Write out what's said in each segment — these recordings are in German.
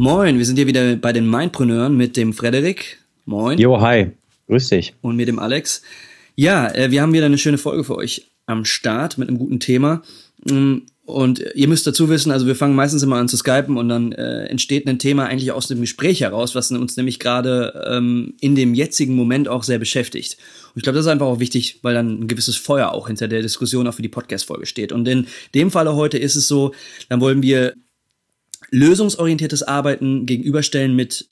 Moin, wir sind hier wieder bei den Mindpreneuren mit dem Frederik. Moin. Jo, hi. Grüß dich. Und mit dem Alex. Ja, äh, wir haben wieder eine schöne Folge für euch am Start mit einem guten Thema. Mm, und ihr müsst dazu wissen, also wir fangen meistens immer an zu skypen und dann äh, entsteht ein Thema eigentlich aus dem Gespräch heraus, was uns nämlich gerade ähm, in dem jetzigen Moment auch sehr beschäftigt. Und ich glaube, das ist einfach auch wichtig, weil dann ein gewisses Feuer auch hinter der Diskussion auch für die Podcast-Folge steht. Und in dem Falle heute ist es so, dann wollen wir lösungsorientiertes Arbeiten gegenüberstellen mit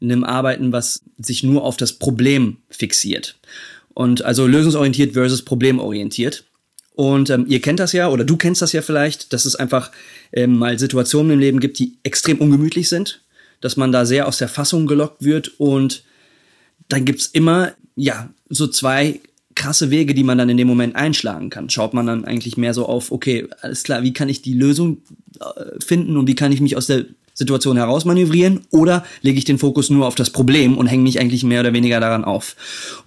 einem Arbeiten, was sich nur auf das Problem fixiert. Und also lösungsorientiert versus problemorientiert. Und ähm, ihr kennt das ja, oder du kennst das ja vielleicht, dass es einfach ähm, mal Situationen im Leben gibt, die extrem ungemütlich sind, dass man da sehr aus der Fassung gelockt wird und dann gibt's immer, ja, so zwei krasse Wege, die man dann in dem Moment einschlagen kann. Schaut man dann eigentlich mehr so auf, okay, alles klar, wie kann ich die Lösung äh, finden und wie kann ich mich aus der Situation herausmanövrieren oder lege ich den Fokus nur auf das Problem und hänge mich eigentlich mehr oder weniger daran auf.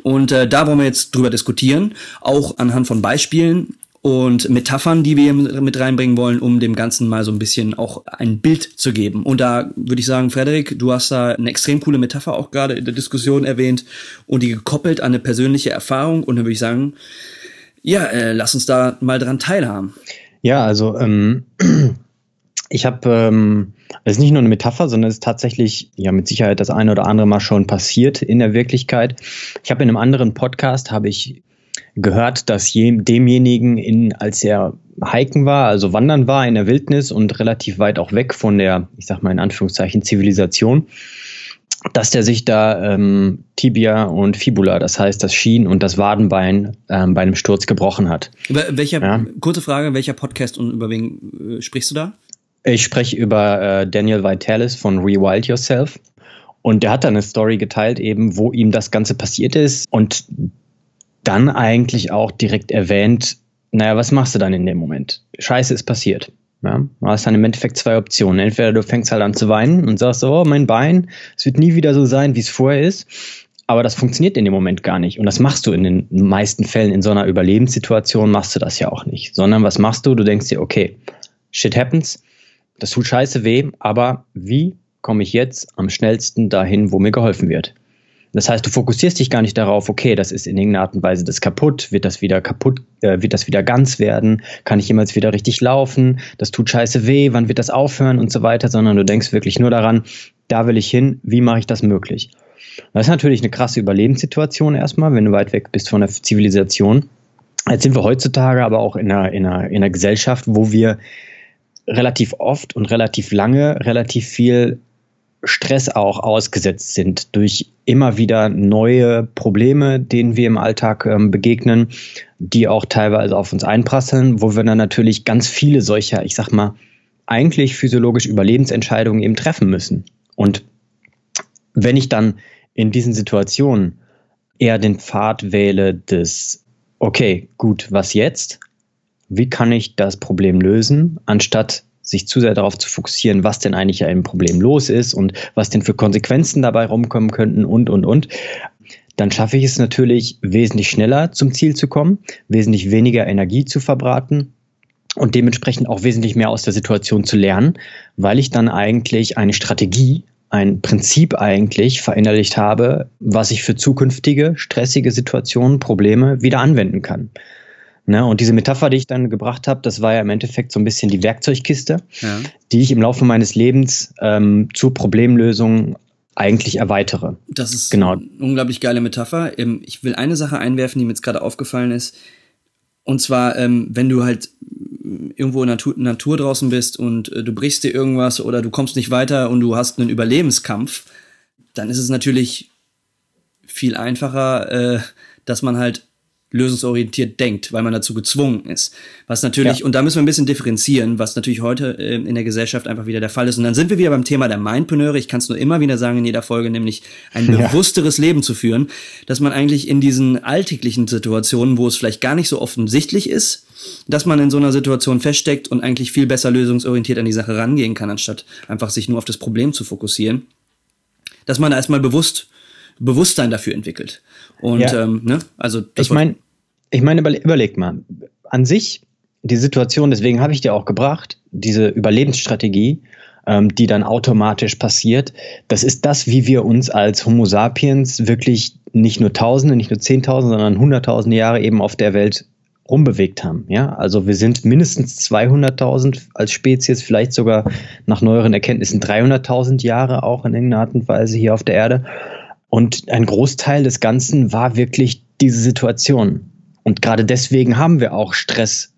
Und äh, da wollen wir jetzt drüber diskutieren, auch anhand von Beispielen und Metaphern, die wir mit reinbringen wollen, um dem Ganzen mal so ein bisschen auch ein Bild zu geben. Und da würde ich sagen, Frederik, du hast da eine extrem coole Metapher auch gerade in der Diskussion erwähnt und die gekoppelt an eine persönliche Erfahrung. Und dann würde ich sagen, ja, äh, lass uns da mal dran teilhaben. Ja, also ähm, ich habe, ähm, es ist nicht nur eine Metapher, sondern es ist tatsächlich ja mit Sicherheit das eine oder andere Mal schon passiert in der Wirklichkeit. Ich habe in einem anderen Podcast habe ich gehört, dass je, demjenigen, in, als er hiken war, also wandern war in der Wildnis und relativ weit auch weg von der, ich sag mal in Anführungszeichen, Zivilisation, dass der sich da ähm, Tibia und Fibula, das heißt das Schien und das Wadenbein ähm, bei einem Sturz gebrochen hat. Über welcher, ja? kurze Frage, welcher Podcast und über wen äh, sprichst du da? Ich spreche über äh, Daniel Vitalis von Rewild Yourself. Und der hat da eine Story geteilt, eben, wo ihm das Ganze passiert ist. Und dann eigentlich auch direkt erwähnt, naja, was machst du dann in dem Moment? Scheiße ist passiert. Ja, du hast dann im Endeffekt zwei Optionen. Entweder du fängst halt an zu weinen und sagst, oh, mein Bein, es wird nie wieder so sein, wie es vorher ist. Aber das funktioniert in dem Moment gar nicht. Und das machst du in den meisten Fällen in so einer Überlebenssituation, machst du das ja auch nicht. Sondern was machst du? Du denkst dir, okay, shit happens, das tut scheiße weh, aber wie komme ich jetzt am schnellsten dahin, wo mir geholfen wird? Das heißt, du fokussierst dich gar nicht darauf, okay, das ist in irgendeiner Art und Weise das kaputt, wird das wieder kaputt, äh, wird das wieder ganz werden, kann ich jemals wieder richtig laufen, das tut scheiße weh, wann wird das aufhören und so weiter, sondern du denkst wirklich nur daran, da will ich hin, wie mache ich das möglich? Das ist natürlich eine krasse Überlebenssituation erstmal, wenn du weit weg bist von der Zivilisation. Jetzt sind wir heutzutage aber auch in einer, in einer, in einer Gesellschaft, wo wir relativ oft und relativ lange relativ viel Stress auch ausgesetzt sind durch immer wieder neue Probleme, denen wir im Alltag ähm, begegnen, die auch teilweise auf uns einprasseln, wo wir dann natürlich ganz viele solcher, ich sag mal, eigentlich physiologisch Überlebensentscheidungen eben treffen müssen. Und wenn ich dann in diesen Situationen eher den Pfad wähle des, okay, gut, was jetzt? Wie kann ich das Problem lösen, anstatt sich zu sehr darauf zu fokussieren, was denn eigentlich ein Problem los ist und was denn für Konsequenzen dabei rumkommen könnten und, und, und, dann schaffe ich es natürlich wesentlich schneller zum Ziel zu kommen, wesentlich weniger Energie zu verbraten und dementsprechend auch wesentlich mehr aus der Situation zu lernen, weil ich dann eigentlich eine Strategie, ein Prinzip eigentlich verinnerlicht habe, was ich für zukünftige stressige Situationen, Probleme wieder anwenden kann. Ne? Und diese Metapher, die ich dann gebracht habe, das war ja im Endeffekt so ein bisschen die Werkzeugkiste, ja. die ich im Laufe meines Lebens ähm, zur Problemlösung eigentlich erweitere. Das ist genau. eine unglaublich geile Metapher. Ähm, ich will eine Sache einwerfen, die mir jetzt gerade aufgefallen ist. Und zwar, ähm, wenn du halt irgendwo in der Natur, Natur draußen bist und äh, du brichst dir irgendwas oder du kommst nicht weiter und du hast einen Überlebenskampf, dann ist es natürlich viel einfacher, äh, dass man halt lösungsorientiert denkt, weil man dazu gezwungen ist. Was natürlich, ja. und da müssen wir ein bisschen differenzieren, was natürlich heute äh, in der Gesellschaft einfach wieder der Fall ist. Und dann sind wir wieder beim Thema der Mindpreneure. Ich kann es nur immer wieder sagen in jeder Folge, nämlich ein ja. bewussteres Leben zu führen, dass man eigentlich in diesen alltäglichen Situationen, wo es vielleicht gar nicht so offensichtlich ist, dass man in so einer Situation feststeckt und eigentlich viel besser lösungsorientiert an die Sache rangehen kann, anstatt einfach sich nur auf das Problem zu fokussieren, dass man da erstmal bewusst Bewusstsein dafür entwickelt. Und ja. ähm, ne, also ich meine, ich meine, überleg mal, an sich die Situation, deswegen habe ich dir auch gebracht, diese Überlebensstrategie, ähm, die dann automatisch passiert, das ist das, wie wir uns als Homo sapiens wirklich nicht nur Tausende, nicht nur Zehntausende, sondern Hunderttausende Jahre eben auf der Welt rumbewegt haben. Ja, also wir sind mindestens 200.000 als Spezies, vielleicht sogar nach neueren Erkenntnissen 300.000 Jahre auch in irgendeiner Art und Weise hier auf der Erde. Und ein Großteil des Ganzen war wirklich diese Situation. Und gerade deswegen haben wir auch Stressreaktionen,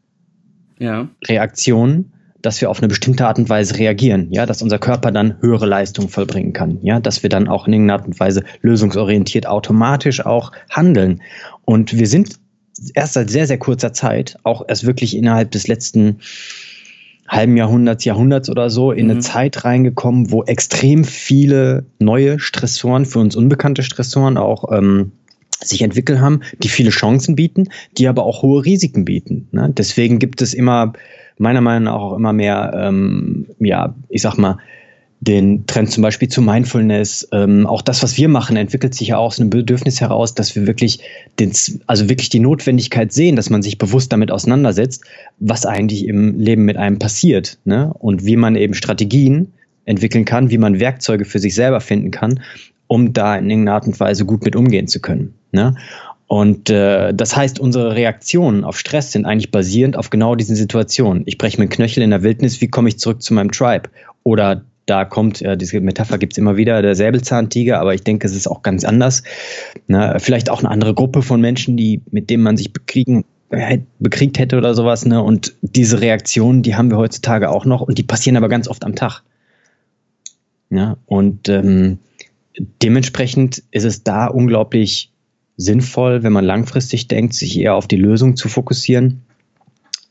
ja. dass wir auf eine bestimmte Art und Weise reagieren, ja, dass unser Körper dann höhere Leistung vollbringen kann, ja, dass wir dann auch in irgendeiner Art und Weise lösungsorientiert automatisch auch handeln. Und wir sind erst seit sehr, sehr kurzer Zeit, auch erst wirklich innerhalb des letzten halben Jahrhunderts, Jahrhunderts oder so in mhm. eine Zeit reingekommen, wo extrem viele neue Stressoren, für uns unbekannte Stressoren auch ähm, sich entwickelt haben, die viele Chancen bieten, die aber auch hohe Risiken bieten. Ne? Deswegen gibt es immer, meiner Meinung nach auch immer mehr, ähm, ja, ich sag mal, den Trend zum Beispiel zu Mindfulness. Ähm, auch das, was wir machen, entwickelt sich ja auch aus einem Bedürfnis heraus, dass wir wirklich den, also wirklich die Notwendigkeit sehen, dass man sich bewusst damit auseinandersetzt, was eigentlich im Leben mit einem passiert, ne? Und wie man eben Strategien entwickeln kann, wie man Werkzeuge für sich selber finden kann, um da in irgendeiner Art und Weise gut mit umgehen zu können. Ne? Und äh, das heißt, unsere Reaktionen auf Stress sind eigentlich basierend auf genau diesen Situationen. Ich breche mir einen Knöchel in der Wildnis, wie komme ich zurück zu meinem Tribe? Oder da kommt, äh, diese Metapher gibt es immer wieder, der Säbelzahntiger, aber ich denke, es ist auch ganz anders. Ne? Vielleicht auch eine andere Gruppe von Menschen, die, mit denen man sich bekriegen, äh, bekriegt hätte oder sowas. Ne? Und diese Reaktionen, die haben wir heutzutage auch noch und die passieren aber ganz oft am Tag. Ja? Und ähm, dementsprechend ist es da unglaublich sinnvoll, wenn man langfristig denkt, sich eher auf die Lösung zu fokussieren,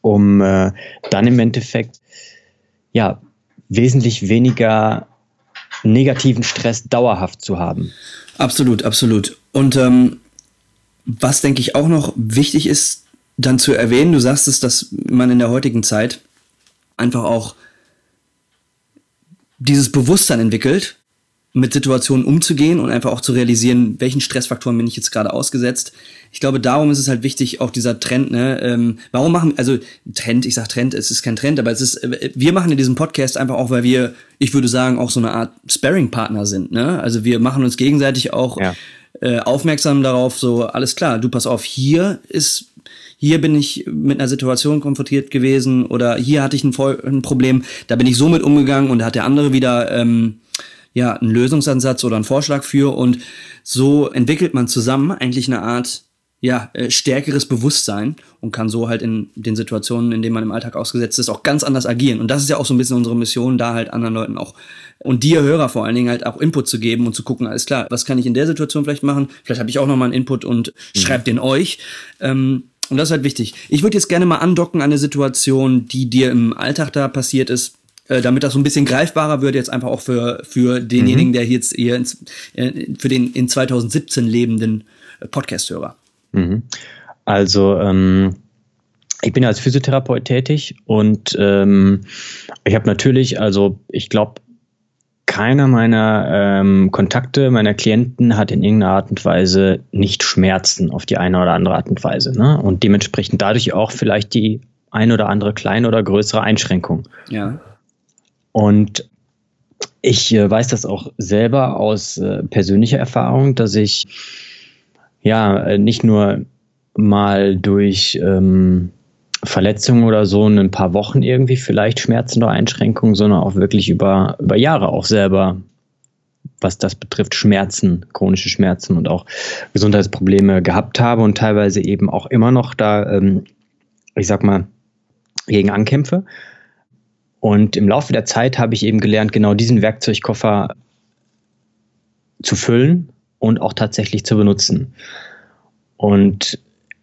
um äh, dann im Endeffekt ja wesentlich weniger negativen Stress dauerhaft zu haben. Absolut, absolut. Und ähm, was denke ich auch noch wichtig ist, dann zu erwähnen, du sagst es, dass man in der heutigen Zeit einfach auch dieses Bewusstsein entwickelt, mit Situationen umzugehen und einfach auch zu realisieren, welchen Stressfaktoren bin ich jetzt gerade ausgesetzt. Ich glaube, darum ist es halt wichtig, auch dieser Trend, ne, ähm, warum machen, also Trend, ich sag Trend, es ist kein Trend, aber es ist, äh, wir machen in diesem Podcast einfach auch, weil wir, ich würde sagen, auch so eine Art Sparring-Partner sind, ne, also wir machen uns gegenseitig auch ja. äh, aufmerksam darauf, so, alles klar, du pass auf, hier ist hier bin ich mit einer Situation konfrontiert gewesen oder hier hatte ich ein, ein Problem, da bin ich so mit umgegangen und da hat der andere wieder ähm, ja, einen Lösungsansatz oder einen Vorschlag für und so entwickelt man zusammen eigentlich eine Art ja, äh, stärkeres Bewusstsein und kann so halt in den Situationen, in denen man im Alltag ausgesetzt ist, auch ganz anders agieren. Und das ist ja auch so ein bisschen unsere Mission, da halt anderen Leuten auch und dir Hörer vor allen Dingen halt auch Input zu geben und zu gucken, alles klar, was kann ich in der Situation vielleicht machen? Vielleicht habe ich auch nochmal einen Input und mhm. schreibe den euch. Ähm, und das ist halt wichtig. Ich würde jetzt gerne mal andocken an eine Situation, die dir im Alltag da passiert ist äh, damit das so ein bisschen greifbarer wird, jetzt einfach auch für, für denjenigen, mhm. der jetzt hier ins, äh, für den in 2017 lebenden äh, Podcast-Hörer. Mhm. Also, ähm, ich bin als Physiotherapeut tätig und ähm, ich habe natürlich, also ich glaube, keiner meiner ähm, Kontakte, meiner Klienten hat in irgendeiner Art und Weise nicht Schmerzen auf die eine oder andere Art und Weise. Ne? Und dementsprechend dadurch auch vielleicht die ein oder andere kleine oder größere Einschränkung. Ja. Und ich äh, weiß das auch selber aus äh, persönlicher Erfahrung, dass ich ja äh, nicht nur mal durch ähm, Verletzungen oder so in ein paar Wochen irgendwie vielleicht Schmerzen oder Einschränkungen, sondern auch wirklich über, über Jahre auch selber, was das betrifft, Schmerzen, chronische Schmerzen und auch Gesundheitsprobleme gehabt habe und teilweise eben auch immer noch da, ähm, ich sag mal, gegen ankämpfe. Und im Laufe der Zeit habe ich eben gelernt, genau diesen Werkzeugkoffer zu füllen und auch tatsächlich zu benutzen. Und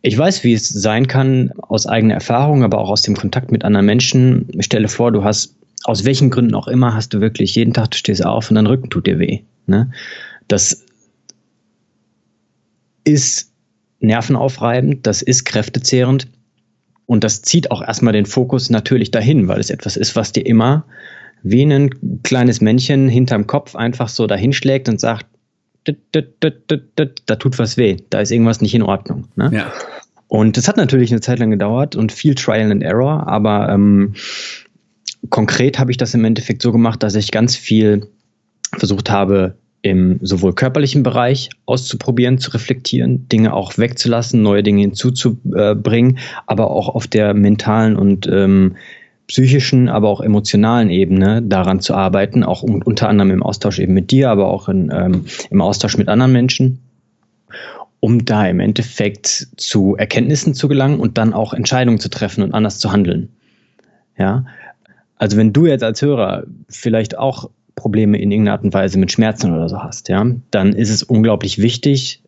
Ich weiß, wie es sein kann, aus eigener Erfahrung, aber auch aus dem Kontakt mit anderen Menschen. Ich stelle vor, du hast, aus welchen Gründen auch immer, hast du wirklich jeden Tag, du stehst auf und dein Rücken tut dir weh. Ne? Das ist nervenaufreibend, das ist kräftezehrend und das zieht auch erstmal den Fokus natürlich dahin, weil es etwas ist, was dir immer wie ein kleines Männchen hinterm Kopf einfach so dahinschlägt und sagt, da tut was weh, da ist irgendwas nicht in Ordnung. Ne? Ja. Und das hat natürlich eine Zeit lang gedauert und viel Trial and Error, aber ähm, konkret habe ich das im Endeffekt so gemacht, dass ich ganz viel versucht habe, im sowohl körperlichen Bereich auszuprobieren, zu reflektieren, Dinge auch wegzulassen, neue Dinge hinzuzubringen, aber auch auf der mentalen und ähm, psychischen, aber auch emotionalen Ebene daran zu arbeiten, auch unter anderem im Austausch eben mit dir, aber auch in, ähm, im Austausch mit anderen Menschen, um da im Endeffekt zu Erkenntnissen zu gelangen und dann auch Entscheidungen zu treffen und anders zu handeln. Ja, also wenn du jetzt als Hörer vielleicht auch Probleme in irgendeiner Art und Weise mit Schmerzen oder so hast, ja, dann ist es unglaublich wichtig,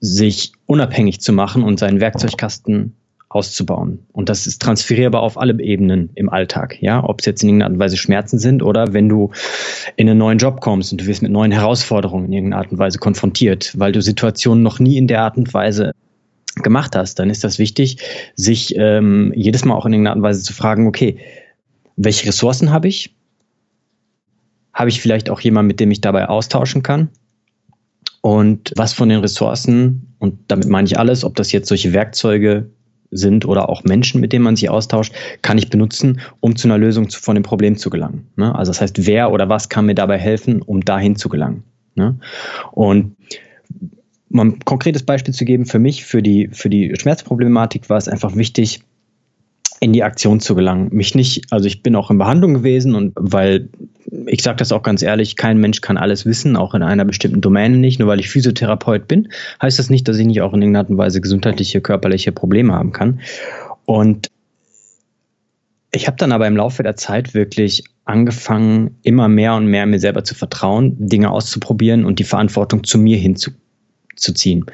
sich unabhängig zu machen und seinen Werkzeugkasten auszubauen. Und das ist transferierbar auf alle Ebenen im Alltag. Ja, ob es jetzt in irgendeiner Art und Weise Schmerzen sind oder wenn du in einen neuen Job kommst und du wirst mit neuen Herausforderungen in irgendeiner Art und Weise konfrontiert, weil du Situationen noch nie in der Art und Weise gemacht hast, dann ist das wichtig, sich ähm, jedes Mal auch in irgendeiner Art und Weise zu fragen, okay, welche Ressourcen habe ich? Habe ich vielleicht auch jemanden, mit dem ich dabei austauschen kann? Und was von den Ressourcen, und damit meine ich alles, ob das jetzt solche Werkzeuge sind oder auch Menschen, mit denen man sich austauscht, kann ich benutzen, um zu einer Lösung von dem Problem zu gelangen. Ne? Also das heißt, wer oder was kann mir dabei helfen, um dahin zu gelangen. Ne? Und um ein konkretes Beispiel zu geben, für mich, für die, für die Schmerzproblematik war es einfach wichtig, in die Aktion zu gelangen. Mich nicht, also ich bin auch in Behandlung gewesen und weil ich sage das auch ganz ehrlich, kein Mensch kann alles wissen, auch in einer bestimmten Domäne nicht. Nur weil ich Physiotherapeut bin, heißt das nicht, dass ich nicht auch in irgendeiner Art und Weise gesundheitliche, körperliche Probleme haben kann. Und ich habe dann aber im Laufe der Zeit wirklich angefangen, immer mehr und mehr mir selber zu vertrauen, Dinge auszuprobieren und die Verantwortung zu mir hinzuziehen.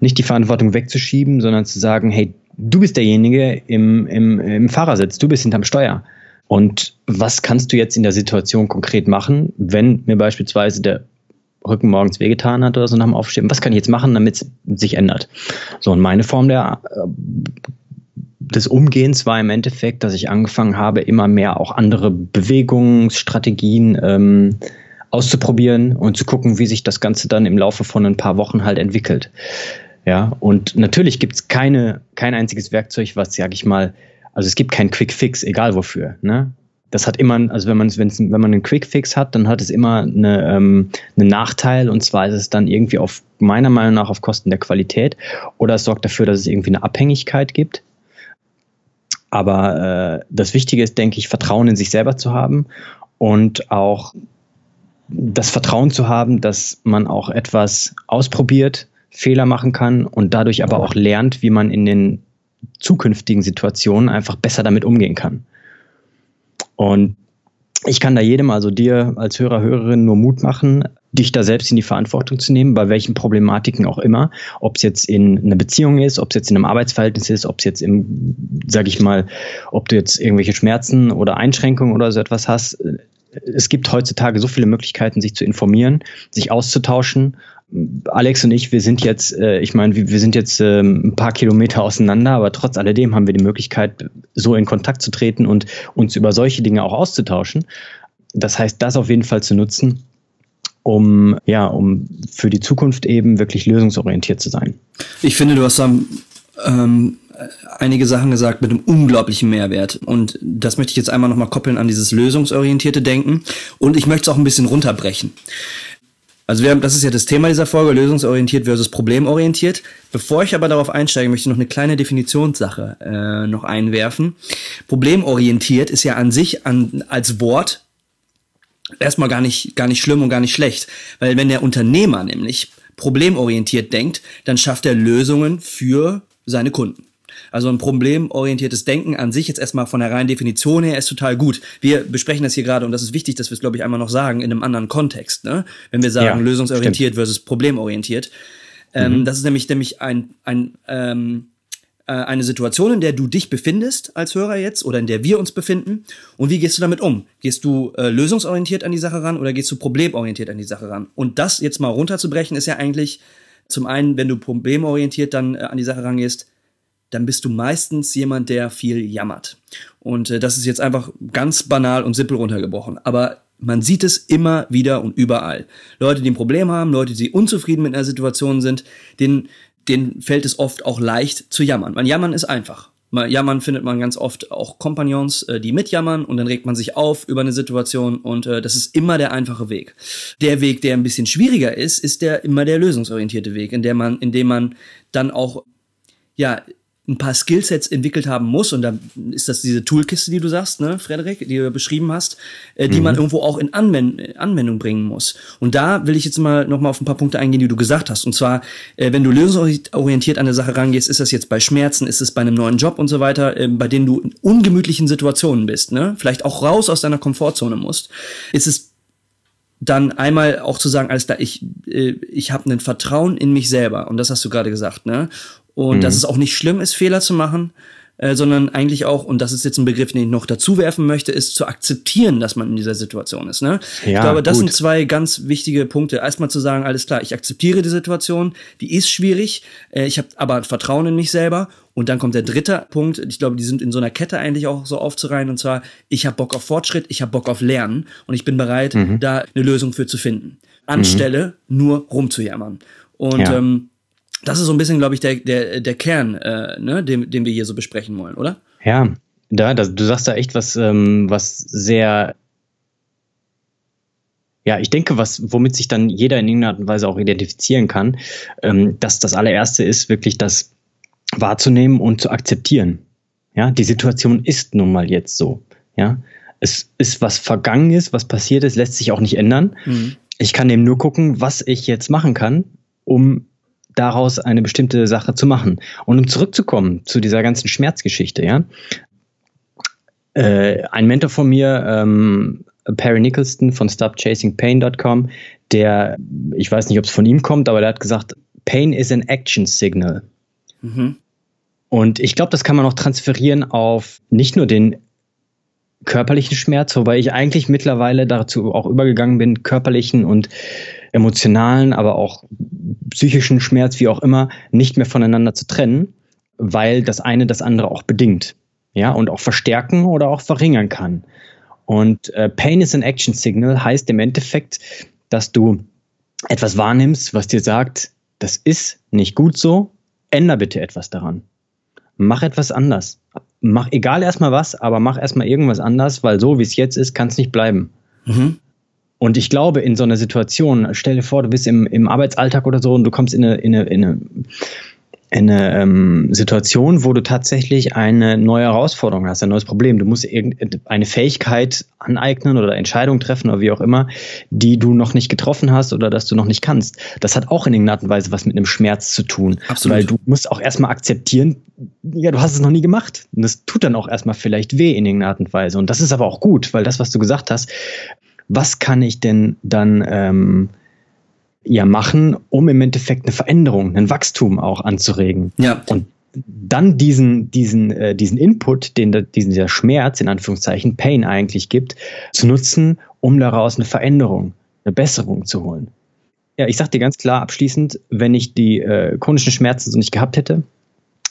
Nicht die Verantwortung wegzuschieben, sondern zu sagen, hey, du bist derjenige im, im, im Fahrersitz, du bist hinterm Steuer. Und was kannst du jetzt in der Situation konkret machen, wenn mir beispielsweise der Rücken morgens wehgetan hat oder so nach dem Aufstehen? Was kann ich jetzt machen, damit es sich ändert? So, und meine Form der, äh, des Umgehens war im Endeffekt, dass ich angefangen habe, immer mehr auch andere Bewegungsstrategien ähm, auszuprobieren und zu gucken, wie sich das Ganze dann im Laufe von ein paar Wochen halt entwickelt. Ja, und natürlich gibt es keine, kein einziges Werkzeug, was, sag ich mal, also es gibt keinen Quick Fix, egal wofür. Ne? Das hat immer, also wenn man, wenn's, wenn man einen Quick Fix hat, dann hat es immer eine, ähm, einen Nachteil und zwar ist es dann irgendwie auf meiner Meinung nach auf Kosten der Qualität oder es sorgt dafür, dass es irgendwie eine Abhängigkeit gibt. Aber äh, das Wichtige ist, denke ich, Vertrauen in sich selber zu haben und auch das Vertrauen zu haben, dass man auch etwas ausprobiert, Fehler machen kann und dadurch aber auch lernt, wie man in den zukünftigen Situationen einfach besser damit umgehen kann. Und ich kann da jedem, also dir als Hörer, Hörerin nur Mut machen, dich da selbst in die Verantwortung zu nehmen, bei welchen Problematiken auch immer, ob es jetzt in einer Beziehung ist, ob es jetzt in einem Arbeitsverhältnis ist, ob es jetzt im, sag ich mal, ob du jetzt irgendwelche Schmerzen oder Einschränkungen oder so etwas hast. Es gibt heutzutage so viele Möglichkeiten, sich zu informieren, sich auszutauschen Alex und ich, wir sind jetzt, äh, ich meine, wir, wir sind jetzt äh, ein paar Kilometer auseinander, aber trotz alledem haben wir die Möglichkeit, so in Kontakt zu treten und uns über solche Dinge auch auszutauschen. Das heißt, das auf jeden Fall zu nutzen, um ja, um für die Zukunft eben wirklich lösungsorientiert zu sein. Ich finde, du hast da ähm, einige Sachen gesagt mit einem unglaublichen Mehrwert. Und das möchte ich jetzt einmal nochmal koppeln an dieses lösungsorientierte Denken. Und ich möchte es auch ein bisschen runterbrechen. Also wir haben, das ist ja das Thema dieser Folge, lösungsorientiert versus problemorientiert. Bevor ich aber darauf einsteige, möchte ich noch eine kleine Definitionssache äh, noch einwerfen. Problemorientiert ist ja an sich an, als Wort erstmal gar nicht, gar nicht schlimm und gar nicht schlecht. Weil wenn der Unternehmer nämlich problemorientiert denkt, dann schafft er Lösungen für seine Kunden. Also ein problemorientiertes Denken an sich jetzt erstmal von der reinen Definition her ist total gut. Wir besprechen das hier gerade und das ist wichtig, dass wir es, glaube ich, einmal noch sagen, in einem anderen Kontext. Ne? Wenn wir sagen, ja, lösungsorientiert stimmt. versus problemorientiert. Ähm, mhm. Das ist nämlich, nämlich ein, ein ähm, äh, eine Situation, in der du dich befindest als Hörer jetzt oder in der wir uns befinden und wie gehst du damit um? Gehst du äh, lösungsorientiert an die Sache ran oder gehst du problemorientiert an die Sache ran? Und das jetzt mal runterzubrechen ist ja eigentlich zum einen, wenn du problemorientiert dann äh, an die Sache rangehst, dann bist du meistens jemand, der viel jammert. Und äh, das ist jetzt einfach ganz banal und simpel runtergebrochen. Aber man sieht es immer wieder und überall. Leute, die ein Problem haben, Leute, die unzufrieden mit einer Situation sind, denen denen fällt es oft auch leicht zu jammern. Weil jammern ist einfach. Jammern findet man ganz oft auch Kompagnons, äh, die mitjammern und dann regt man sich auf über eine Situation und äh, das ist immer der einfache Weg. Der Weg, der ein bisschen schwieriger ist, ist der immer der lösungsorientierte Weg, in der man, in dem man dann auch ja ein paar Skillsets entwickelt haben muss, und da ist das diese Toolkiste, die du sagst, ne, Frederik, die du beschrieben hast, äh, die mhm. man irgendwo auch in Anwend Anwendung bringen muss. Und da will ich jetzt mal noch mal auf ein paar Punkte eingehen, die du gesagt hast. Und zwar, äh, wenn du lösungsorientiert an eine Sache rangehst, ist das jetzt bei Schmerzen, ist es bei einem neuen Job und so weiter, äh, bei denen du in ungemütlichen Situationen bist, ne, vielleicht auch raus aus deiner Komfortzone musst, ist es dann einmal auch zu sagen, alles da, ich, äh, ich habe ein Vertrauen in mich selber. Und das hast du gerade gesagt, ne? Und mhm. dass es auch nicht schlimm ist, Fehler zu machen, äh, sondern eigentlich auch, und das ist jetzt ein Begriff, den ich noch dazu werfen möchte, ist zu akzeptieren, dass man in dieser Situation ist. Ne? Ja, ich glaube, das gut. sind zwei ganz wichtige Punkte. Erstmal zu sagen, alles klar, ich akzeptiere die Situation, die ist schwierig, äh, ich habe aber Vertrauen in mich selber. Und dann kommt der dritte Punkt, ich glaube, die sind in so einer Kette eigentlich auch so aufzureihen, und zwar, ich habe Bock auf Fortschritt, ich habe Bock auf Lernen und ich bin bereit, mhm. da eine Lösung für zu finden. Anstelle mhm. nur rumzujammern. Und ja. ähm, das ist so ein bisschen, glaube ich, der, der, der Kern, äh, ne, den, den wir hier so besprechen wollen, oder? Ja, da, das, du sagst da echt was, ähm, was sehr, ja, ich denke, was, womit sich dann jeder in irgendeiner Art und Weise auch identifizieren kann, ähm, dass das allererste ist, wirklich das wahrzunehmen und zu akzeptieren. Ja, die Situation ist nun mal jetzt so. Ja, es ist was vergangen ist, was passiert ist, lässt sich auch nicht ändern. Mhm. Ich kann eben nur gucken, was ich jetzt machen kann, um daraus eine bestimmte Sache zu machen. Und um zurückzukommen zu dieser ganzen Schmerzgeschichte, ja. Äh, ein Mentor von mir, ähm, Perry Nicholson von StopChasingPain.com, der, ich weiß nicht, ob es von ihm kommt, aber der hat gesagt, Pain is an action signal. Mhm. Und ich glaube, das kann man auch transferieren auf nicht nur den körperlichen Schmerz, wobei ich eigentlich mittlerweile dazu auch übergegangen bin, körperlichen und emotionalen, aber auch psychischen Schmerz, wie auch immer, nicht mehr voneinander zu trennen, weil das eine das andere auch bedingt. Ja, und auch verstärken oder auch verringern kann. Und äh, Pain is an Action Signal heißt im Endeffekt, dass du etwas wahrnimmst, was dir sagt, das ist nicht gut so, änder bitte etwas daran. Mach etwas anders. Mach egal erstmal was, aber mach erstmal irgendwas anders, weil so wie es jetzt ist, kann es nicht bleiben. Mhm. Und ich glaube, in so einer Situation, stell dir vor, du bist im, im Arbeitsalltag oder so und du kommst in eine, in eine, in eine, in eine ähm, Situation, wo du tatsächlich eine neue Herausforderung hast, ein neues Problem. Du musst irgendeine Fähigkeit aneignen oder Entscheidung treffen oder wie auch immer, die du noch nicht getroffen hast oder dass du noch nicht kannst. Das hat auch in irgendeiner Art und Weise was mit einem Schmerz zu tun. Absolut. Weil du musst auch erstmal akzeptieren, ja, du hast es noch nie gemacht. Und das tut dann auch erstmal vielleicht weh in irgendeiner Art und Weise. Und das ist aber auch gut, weil das, was du gesagt hast, was kann ich denn dann ähm, ja machen, um im Endeffekt eine Veränderung, ein Wachstum auch anzuregen. Ja. Und dann diesen, diesen, äh, diesen Input, den diesen dieser Schmerz, in Anführungszeichen, Pain eigentlich gibt, zu nutzen, um daraus eine Veränderung, eine Besserung zu holen. Ja, ich sag dir ganz klar abschließend, wenn ich die äh, chronischen Schmerzen so nicht gehabt hätte,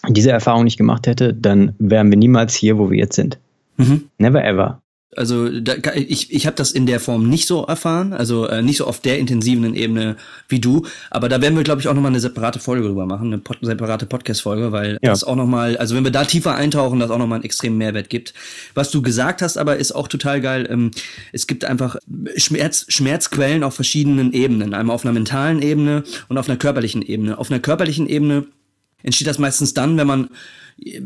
diese Erfahrung nicht gemacht hätte, dann wären wir niemals hier, wo wir jetzt sind. Mhm. Never ever. Also da, ich, ich habe das in der Form nicht so erfahren, also äh, nicht so auf der intensiven Ebene wie du, aber da werden wir, glaube ich, auch nochmal eine separate Folge drüber machen, eine pod separate Podcast-Folge, weil ja. das auch nochmal, also wenn wir da tiefer eintauchen, das auch nochmal einen extremen Mehrwert gibt. Was du gesagt hast, aber ist auch total geil, ähm, es gibt einfach Schmerz, Schmerzquellen auf verschiedenen Ebenen, einmal auf einer mentalen Ebene und auf einer körperlichen Ebene. Auf einer körperlichen Ebene entsteht das meistens dann, wenn man äh,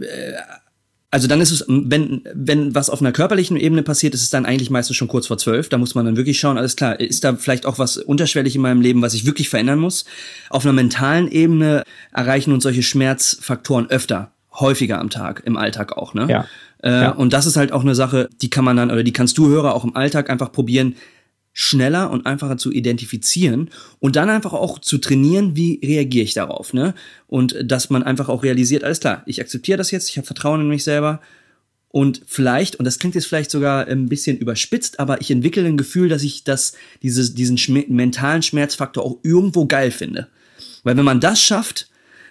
also dann ist es, wenn, wenn was auf einer körperlichen Ebene passiert, ist es dann eigentlich meistens schon kurz vor zwölf. Da muss man dann wirklich schauen, alles klar, ist da vielleicht auch was unterschwellig in meinem Leben, was ich wirklich verändern muss. Auf einer mentalen Ebene erreichen uns solche Schmerzfaktoren öfter, häufiger am Tag, im Alltag auch, ne? Ja. Äh, ja. Und das ist halt auch eine Sache, die kann man dann, oder die kannst du Hörer auch im Alltag einfach probieren, schneller und einfacher zu identifizieren und dann einfach auch zu trainieren, wie reagiere ich darauf, ne? Und dass man einfach auch realisiert, alles klar, ich akzeptiere das jetzt, ich habe Vertrauen in mich selber und vielleicht, und das klingt jetzt vielleicht sogar ein bisschen überspitzt, aber ich entwickle ein Gefühl, dass ich das, dieses, diesen Schme mentalen Schmerzfaktor auch irgendwo geil finde. Weil wenn man das schafft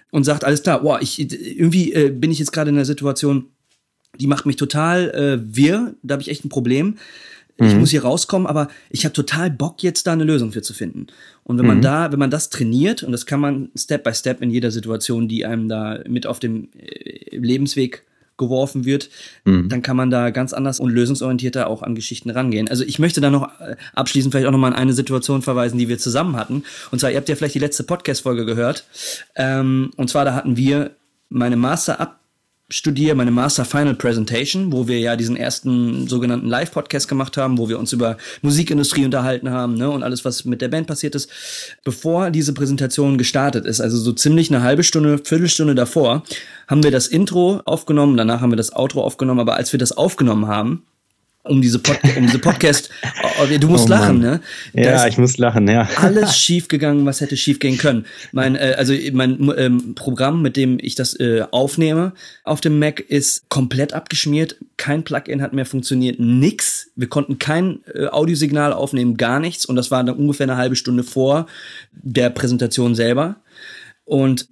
und sagt, alles klar, boah, ich, irgendwie äh, bin ich jetzt gerade in einer Situation, die macht mich total äh, wirr, da habe ich echt ein Problem. Ich mhm. muss hier rauskommen, aber ich habe total Bock, jetzt da eine Lösung für zu finden. Und wenn mhm. man da, wenn man das trainiert, und das kann man Step by Step in jeder Situation, die einem da mit auf dem äh, Lebensweg geworfen wird, mhm. dann kann man da ganz anders und lösungsorientierter auch an Geschichten rangehen. Also ich möchte da noch äh, abschließend vielleicht auch noch mal an eine Situation verweisen, die wir zusammen hatten. Und zwar, ihr habt ja vielleicht die letzte Podcast-Folge gehört. Ähm, und zwar, da hatten wir meine Master ab studiere meine Master Final Presentation, wo wir ja diesen ersten sogenannten Live-Podcast gemacht haben, wo wir uns über Musikindustrie unterhalten haben ne, und alles, was mit der Band passiert ist. Bevor diese Präsentation gestartet ist, also so ziemlich eine halbe Stunde, Viertelstunde davor, haben wir das Intro aufgenommen, danach haben wir das Outro aufgenommen, aber als wir das aufgenommen haben, um diese, Pod um diese Podcast. Oh, du musst oh lachen, ne? Da ja, ich muss lachen, ja. Alles schief gegangen, was hätte schief gehen können. Mein, äh, also mein ähm, Programm, mit dem ich das äh, aufnehme auf dem Mac, ist komplett abgeschmiert. Kein Plugin hat mehr funktioniert, nix. Wir konnten kein äh, Audiosignal aufnehmen, gar nichts. Und das war dann ungefähr eine halbe Stunde vor der Präsentation selber. Und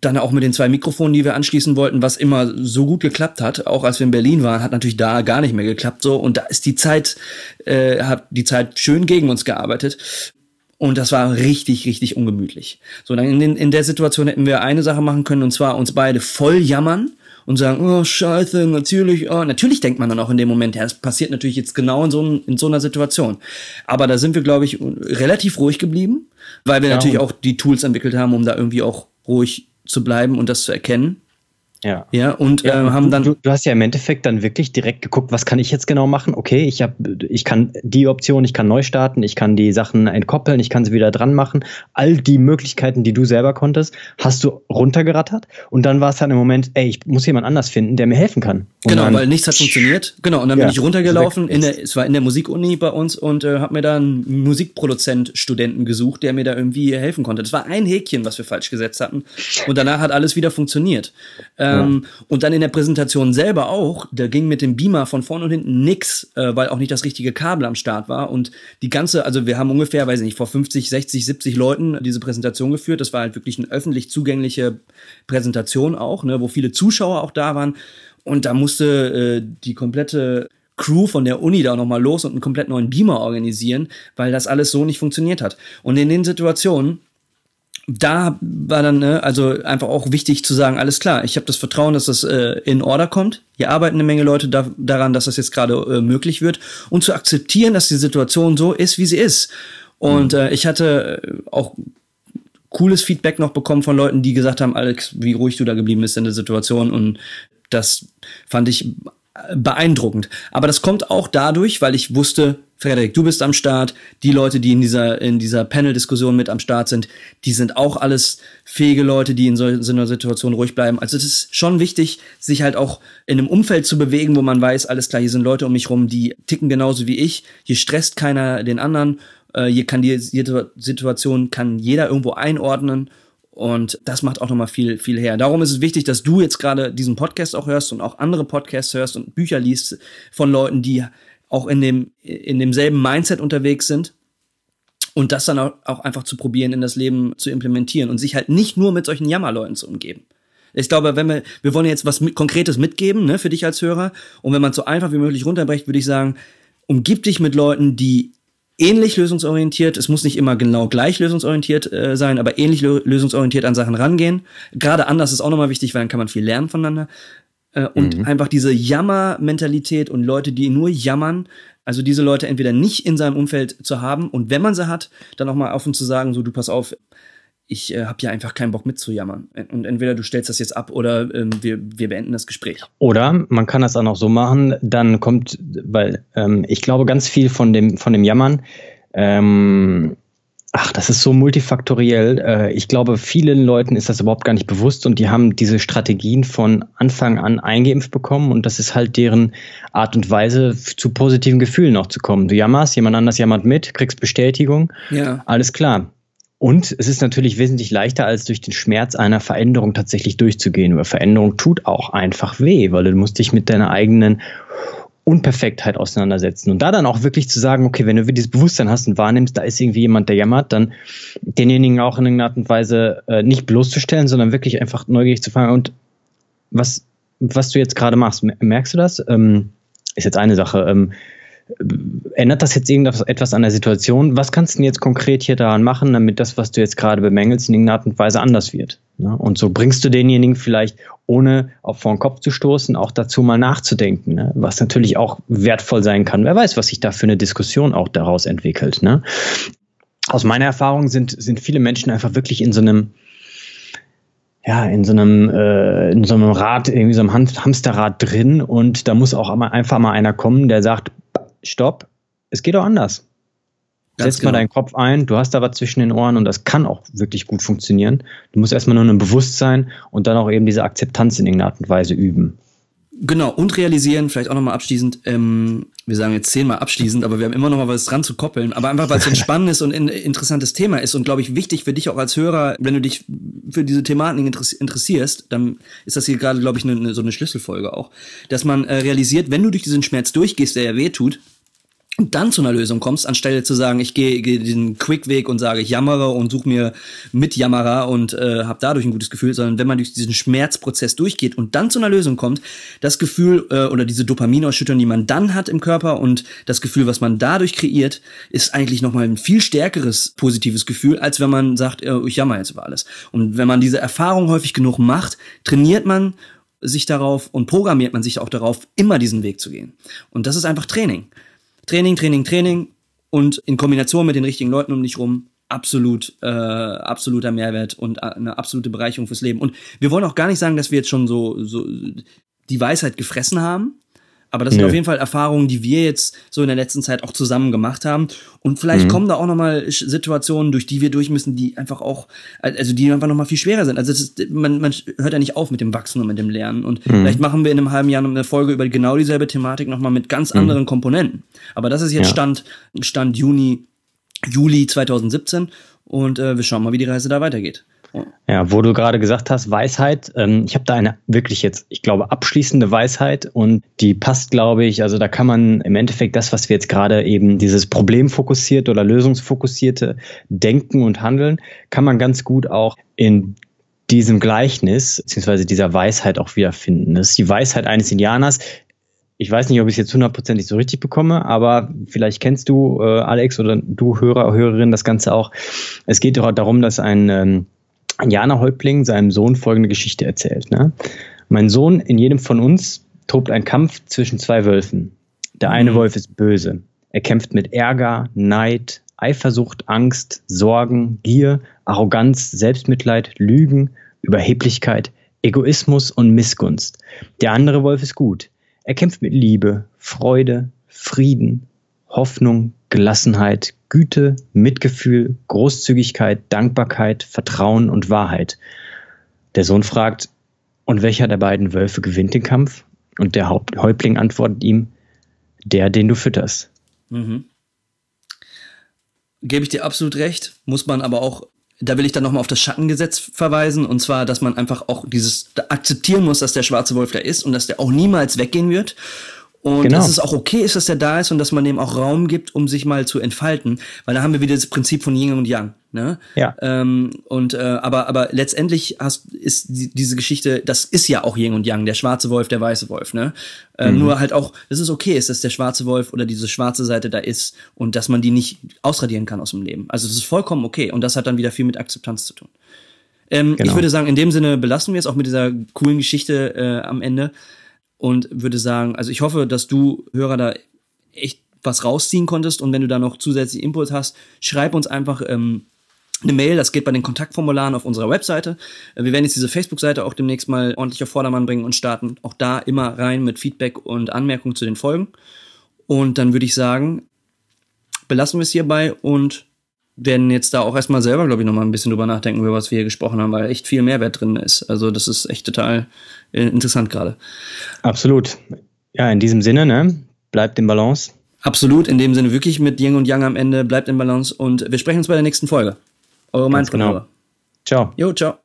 dann auch mit den zwei Mikrofonen, die wir anschließen wollten, was immer so gut geklappt hat, auch als wir in Berlin waren, hat natürlich da gar nicht mehr geklappt so und da ist die Zeit, äh, hat die Zeit schön gegen uns gearbeitet und das war richtig, richtig ungemütlich. So, dann in, den, in der Situation hätten wir eine Sache machen können und zwar uns beide voll jammern und sagen, oh Scheiße, natürlich, oh, natürlich denkt man dann auch in dem Moment, ja, das passiert natürlich jetzt genau in so, in so einer Situation. Aber da sind wir, glaube ich, relativ ruhig geblieben, weil wir ja, natürlich auch die Tools entwickelt haben, um da irgendwie auch ruhig zu bleiben und das zu erkennen. Ja. Ja, und ja, äh, haben dann. Du, du, hast ja im Endeffekt dann wirklich direkt geguckt, was kann ich jetzt genau machen? Okay, ich habe, ich kann die Option, ich kann neu starten, ich kann die Sachen entkoppeln, ich kann sie wieder dran machen. All die Möglichkeiten, die du selber konntest, hast du runtergerattert und dann war es dann im Moment, ey, ich muss jemand anders finden, der mir helfen kann. Und genau, weil nichts hat funktioniert. Genau, und dann ja, bin ich runtergelaufen, in der, es war in der Musikuni bei uns und äh, habe mir da einen Musikproduzent-Studenten gesucht, der mir da irgendwie helfen konnte. Das war ein Häkchen, was wir falsch gesetzt hatten. Und danach hat alles wieder funktioniert. Ähm, ja. Und dann in der Präsentation selber auch, da ging mit dem Beamer von vorne und hinten nix, äh, weil auch nicht das richtige Kabel am Start war. Und die ganze, also wir haben ungefähr, weiß ich nicht, vor 50, 60, 70 Leuten diese Präsentation geführt. Das war halt wirklich eine öffentlich zugängliche Präsentation auch, ne, wo viele Zuschauer auch da waren. Und da musste äh, die komplette Crew von der Uni da nochmal los und einen komplett neuen Beamer organisieren, weil das alles so nicht funktioniert hat. Und in den Situationen, da war dann ne, also einfach auch wichtig zu sagen, alles klar, ich habe das Vertrauen, dass das äh, in Order kommt. Hier arbeiten eine Menge Leute da, daran, dass das jetzt gerade äh, möglich wird und zu akzeptieren, dass die Situation so ist, wie sie ist. Und mhm. äh, ich hatte äh, auch cooles Feedback noch bekommen von Leuten, die gesagt haben, Alex, wie ruhig du da geblieben bist in der Situation und das fand ich beeindruckend. Aber das kommt auch dadurch, weil ich wusste, Frederik, du bist am Start. Die Leute, die in dieser, in dieser Panel-Diskussion mit am Start sind, die sind auch alles fähige Leute, die in so, so einer Situation ruhig bleiben. Also es ist schon wichtig, sich halt auch in einem Umfeld zu bewegen, wo man weiß, alles klar, hier sind Leute um mich rum, die ticken genauso wie ich. Hier stresst keiner den anderen. Äh, hier kann die jede Situation kann jeder irgendwo einordnen und das macht auch nochmal viel, viel her. Darum ist es wichtig, dass du jetzt gerade diesen Podcast auch hörst und auch andere Podcasts hörst und Bücher liest von Leuten, die auch in dem, in demselben Mindset unterwegs sind. Und das dann auch einfach zu probieren, in das Leben zu implementieren und sich halt nicht nur mit solchen Jammerleuten zu umgeben. Ich glaube, wenn wir, wir wollen jetzt was Konkretes mitgeben, ne, für dich als Hörer. Und wenn man so einfach wie möglich runterbrecht, würde ich sagen, umgib dich mit Leuten, die ähnlich lösungsorientiert, es muss nicht immer genau gleich lösungsorientiert äh, sein, aber ähnlich lösungsorientiert an Sachen rangehen. Gerade anders ist auch nochmal wichtig, weil dann kann man viel lernen voneinander. Äh, und mhm. einfach diese Jammer-Mentalität und Leute, die nur jammern, also diese Leute entweder nicht in seinem Umfeld zu haben und wenn man sie hat, dann auch mal offen zu sagen, so du pass auf, ich äh, habe ja einfach keinen Bock mitzujammern. Und entweder du stellst das jetzt ab oder ähm, wir, wir beenden das Gespräch. Oder man kann das auch noch so machen, dann kommt, weil ähm, ich glaube, ganz viel von dem, von dem Jammern ähm, Ach, das ist so multifaktoriell. Äh, ich glaube, vielen Leuten ist das überhaupt gar nicht bewusst und die haben diese Strategien von Anfang an eingeimpft bekommen und das ist halt deren Art und Weise, zu positiven Gefühlen auch zu kommen. Du jammerst, jemand anders jammert mit, kriegst Bestätigung. Ja. Alles klar. Und es ist natürlich wesentlich leichter, als durch den Schmerz einer Veränderung tatsächlich durchzugehen. Weil Veränderung tut auch einfach weh, weil du musst dich mit deiner eigenen Unperfektheit auseinandersetzen. Und da dann auch wirklich zu sagen, okay, wenn du dieses Bewusstsein hast und wahrnimmst, da ist irgendwie jemand, der jammert, dann denjenigen auch in irgendeiner Art und Weise äh, nicht bloßzustellen, sondern wirklich einfach neugierig zu fragen, und was, was du jetzt gerade machst, merkst du das? Ähm, ist jetzt eine Sache. Ähm, ändert das jetzt irgendetwas an der Situation? Was kannst du denn jetzt konkret hier daran machen, damit das, was du jetzt gerade bemängelst, in irgendeiner Art und Weise anders wird? Ne? Und so bringst du denjenigen vielleicht, ohne auf vor den Kopf zu stoßen, auch dazu mal nachzudenken, ne? was natürlich auch wertvoll sein kann. Wer weiß, was sich da für eine Diskussion auch daraus entwickelt. Ne? Aus meiner Erfahrung sind, sind viele Menschen einfach wirklich in so einem, ja, in so einem, äh, in so einem Rad, irgendwie so einem Hamsterrad drin und da muss auch einfach mal einer kommen, der sagt, stopp, es geht auch anders. Ganz Setz genau. mal deinen Kopf ein, du hast da was zwischen den Ohren und das kann auch wirklich gut funktionieren. Du musst erstmal nur ein Bewusstsein und dann auch eben diese Akzeptanz in irgendeiner Art und Weise üben. Genau, und realisieren, vielleicht auch nochmal abschließend, ähm, wir sagen jetzt zehnmal abschließend, aber wir haben immer noch mal was dran zu koppeln, aber einfach, weil es ein spannendes und in, interessantes Thema ist und, glaube ich, wichtig für dich auch als Hörer, wenn du dich für diese Thematik interessierst, dann ist das hier gerade, glaube ich, ne, so eine Schlüsselfolge auch, dass man äh, realisiert, wenn du durch diesen Schmerz durchgehst, der ja weh tut, und dann zu einer Lösung kommst, anstelle zu sagen, ich gehe, gehe den Quick-Weg und sage, ich jammere und suche mir mit Jammerer und äh, habe dadurch ein gutes Gefühl, sondern wenn man durch diesen Schmerzprozess durchgeht und dann zu einer Lösung kommt, das Gefühl äh, oder diese Dopaminausschüttung, die man dann hat im Körper und das Gefühl, was man dadurch kreiert, ist eigentlich nochmal ein viel stärkeres positives Gefühl, als wenn man sagt, äh, ich jammer jetzt über alles. Und wenn man diese Erfahrung häufig genug macht, trainiert man sich darauf und programmiert man sich auch darauf, immer diesen Weg zu gehen. Und das ist einfach Training. Training, Training, Training und in Kombination mit den richtigen Leuten um dich rum absolut äh, absoluter Mehrwert und äh, eine absolute Bereicherung fürs Leben. Und wir wollen auch gar nicht sagen, dass wir jetzt schon so so die Weisheit gefressen haben, aber das sind auf jeden Fall Erfahrungen, die wir jetzt so in der letzten Zeit auch zusammen gemacht haben. Und vielleicht mhm. kommen da auch nochmal Situationen, durch die wir durch müssen, die einfach auch, also die einfach nochmal viel schwerer sind. Also ist, man, man hört ja nicht auf mit dem Wachsen und mit dem Lernen. Und mhm. vielleicht machen wir in einem halben Jahr noch eine Folge über genau dieselbe Thematik nochmal mit ganz mhm. anderen Komponenten. Aber das ist jetzt ja. Stand, Stand Juni, Juli 2017. Und äh, wir schauen mal, wie die Reise da weitergeht. Ja, wo du gerade gesagt hast, Weisheit. Ähm, ich habe da eine wirklich jetzt, ich glaube, abschließende Weisheit und die passt, glaube ich. Also da kann man im Endeffekt das, was wir jetzt gerade eben dieses problemfokussierte oder lösungsfokussierte Denken und Handeln, kann man ganz gut auch in diesem Gleichnis beziehungsweise dieser Weisheit auch wiederfinden. Das ist die Weisheit eines Indianers. Ich weiß nicht, ob ich es jetzt hundertprozentig so richtig bekomme, aber vielleicht kennst du, äh, Alex, oder du Hörer, Hörerin, das Ganze auch. Es geht darum, dass ein ähm, Jana Häuptling seinem Sohn folgende Geschichte erzählt. Ne? Mein Sohn, in jedem von uns tobt ein Kampf zwischen zwei Wölfen. Der eine mhm. Wolf ist böse. Er kämpft mit Ärger, Neid, Eifersucht, Angst, Sorgen, Gier, Arroganz, Selbstmitleid, Lügen, Überheblichkeit, Egoismus und Missgunst. Der andere Wolf ist gut. Er kämpft mit Liebe, Freude, Frieden, Hoffnung, Gelassenheit, Güte, Mitgefühl, Großzügigkeit, Dankbarkeit, Vertrauen und Wahrheit. Der Sohn fragt, und welcher der beiden Wölfe gewinnt den Kampf? Und der Häuptling antwortet ihm, der, den du fütterst. Mhm. Gebe ich dir absolut recht, muss man aber auch, da will ich dann nochmal auf das Schattengesetz verweisen, und zwar, dass man einfach auch dieses akzeptieren muss, dass der schwarze Wolf da ist und dass der auch niemals weggehen wird. Und genau. dass es auch okay ist, dass er da ist und dass man dem auch Raum gibt, um sich mal zu entfalten. Weil da haben wir wieder das Prinzip von Yin und Yang. Ne? Ja. Ähm, und äh, aber aber letztendlich hast ist die, diese Geschichte, das ist ja auch Yin und Yang, der schwarze Wolf, der weiße Wolf. Ne? Äh, mhm. Nur halt auch, dass es okay ist, dass der schwarze Wolf oder diese schwarze Seite da ist und dass man die nicht ausradieren kann aus dem Leben. Also das ist vollkommen okay und das hat dann wieder viel mit Akzeptanz zu tun. Ähm, genau. Ich würde sagen, in dem Sinne belassen wir es auch mit dieser coolen Geschichte äh, am Ende und würde sagen, also ich hoffe, dass du Hörer da echt was rausziehen konntest und wenn du da noch zusätzlich Input hast, schreib uns einfach ähm, eine Mail, das geht bei den Kontaktformularen auf unserer Webseite. Äh, wir werden jetzt diese Facebook-Seite auch demnächst mal ordentlich auf Vordermann bringen und starten auch da immer rein mit Feedback und Anmerkungen zu den Folgen. Und dann würde ich sagen, belassen wir es hierbei und werden jetzt da auch erstmal selber, glaube ich, nochmal ein bisschen drüber nachdenken, über was wir hier gesprochen haben, weil echt viel Mehrwert drin ist. Also das ist echt total äh, interessant gerade. Absolut. Ja, in diesem Sinne, ne? Bleibt im Balance. Absolut, in dem Sinne wirklich mit Yin und Yang am Ende, bleibt im Balance und wir sprechen uns bei der nächsten Folge. Eure Mindpreneure. Genau. Ciao. Jo, ciao.